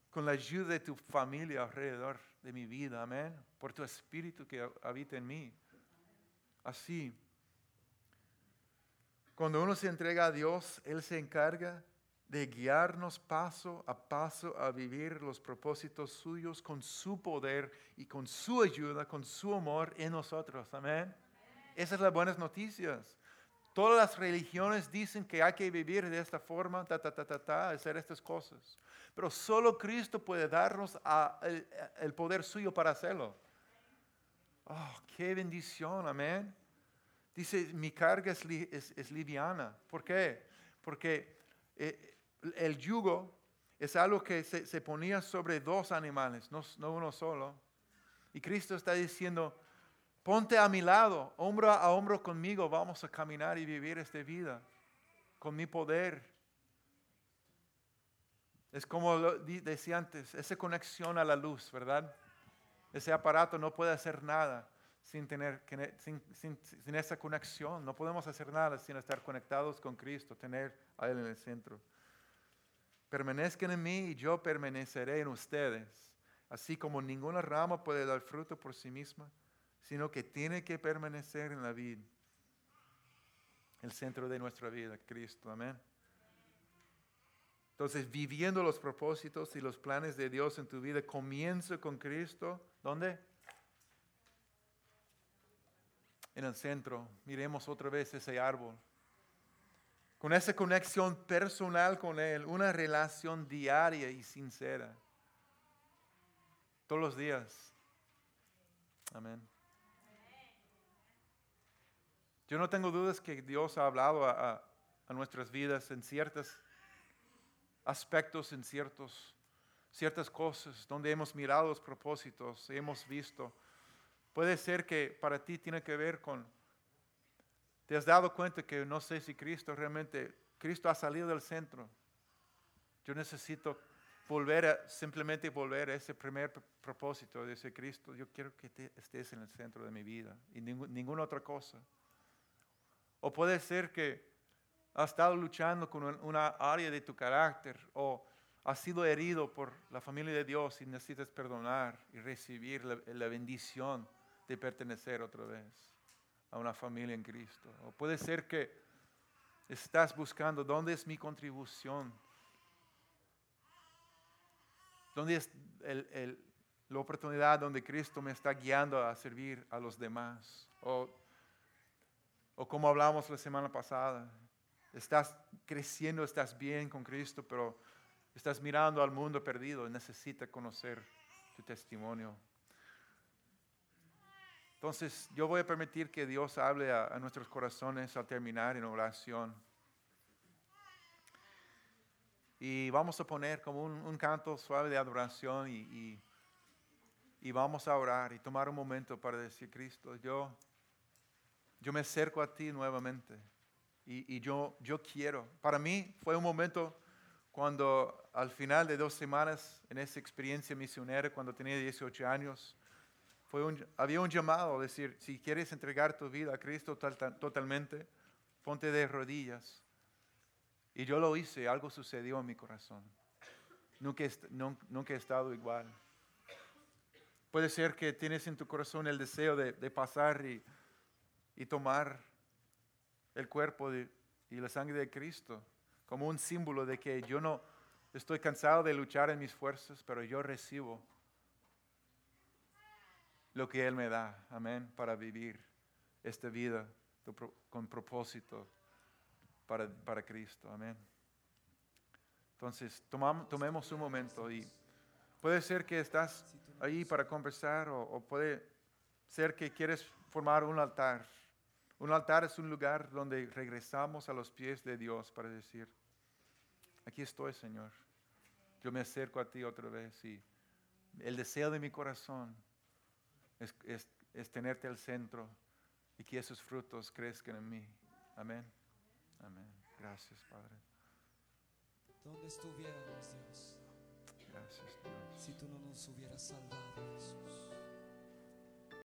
con la ayuda de tu familia alrededor de mi vida. Amén. Por tu espíritu que habita en mí. Así cuando uno se entrega a Dios, Él se encarga de guiarnos paso a paso a vivir los propósitos suyos con su poder y con su ayuda, con su amor en nosotros. Amén. Esas son las buenas noticias. Todas las religiones dicen que hay que vivir de esta forma, ta, ta, ta, ta, ta, hacer estas cosas. Pero solo Cristo puede darnos el, poder suyo para hacerlo. Oh, qué bendición, amén. Dice, mi carga es, liviana. ¿Por qué? Porque eh, el yugo es algo que se, ponía sobre dos animales, no, uno solo. Y Cristo está diciendo, ponte a mi lado, hombro a hombro conmigo, vamos a caminar y vivir esta vida con mi poder. Es como decía antes, esa conexión a la luz, ¿verdad? Ese aparato no puede hacer nada sin, tener, sin, sin, esa conexión. No podemos hacer nada sin estar conectados con Cristo, tener a Él en el centro. Permanezcan en mí y yo permaneceré en ustedes. Así como ninguna rama puede dar fruto por sí misma, sino que tiene que permanecer en la vida. El centro de nuestra vida, Cristo. Amén. Entonces, viviendo los propósitos y los planes de Dios en tu vida, comienza con Cristo. ¿Dónde? En el centro, miremos otra vez ese árbol. Con esa conexión personal con Él, una relación diaria y sincera. Todos los días. Amén. Yo no tengo dudas que Dios ha hablado a, nuestras vidas en ciertos aspectos, en ciertos, ciertas cosas, donde hemos mirado los propósitos, hemos visto Puede ser que para ti tiene que ver con, te has dado cuenta que no sé si Cristo realmente, Cristo ha salido del centro. Yo necesito volver a, simplemente volver a ese primer propósito de ese Cristo. Yo quiero que estés en el centro de mi vida y ninguna otra cosa. O puede ser que has estado luchando con una área de tu carácter o has sido herido por la familia de Dios y necesitas perdonar y recibir la bendición de pertenecer otra vez a una familia en Cristo. O puede ser que estás buscando dónde es mi contribución, dónde es la oportunidad donde Cristo me está guiando a servir a los demás. O, o como hablamos la semana pasada, estás creciendo, estás bien con Cristo, pero estás mirando al mundo perdido y necesita conocer tu testimonio entonces, yo voy a permitir que Dios hable a, nuestros corazones al terminar en oración. Y vamos a poner como un, canto suave de adoración y, y, vamos a orar y tomar un momento para decir, Cristo, yo, yo me acerco a ti nuevamente y, y yo, yo quiero. Para mí fue un momento cuando al final de dos semanas en esa experiencia misionera, cuando tenía 18 años, había un llamado a decir, si quieres entregar tu vida a Cristo totalmente, ponte de rodillas. Y yo lo hice, algo sucedió en mi corazón. nunca, nun- nunca he estado igual. Puede ser que tienes en tu corazón el deseo de, de pasar y, y tomar el cuerpo de- y la sangre de Cristo como un símbolo de que yo no estoy cansado de luchar en mis fuerzas, pero yo recibo lo que Él me da, amén, para vivir esta vida con propósito para, para Cristo, amén. Entonces, tomam- tomemos un momento y puede ser que estás ahí para conversar o puede ser que quieres formar un altar. Un altar es un lugar donde regresamos a los pies de Dios para decir, aquí estoy, Señor. Yo me acerco a ti otra vez y el deseo de mi corazón es, es- es tenerte al centro y que esos frutos crezcan en mí. Amén. Amén. Gracias, Padre. Donde estuviéramos, Dios, Gracias, Dios. si tú no nos hubieras salvado, Jesús.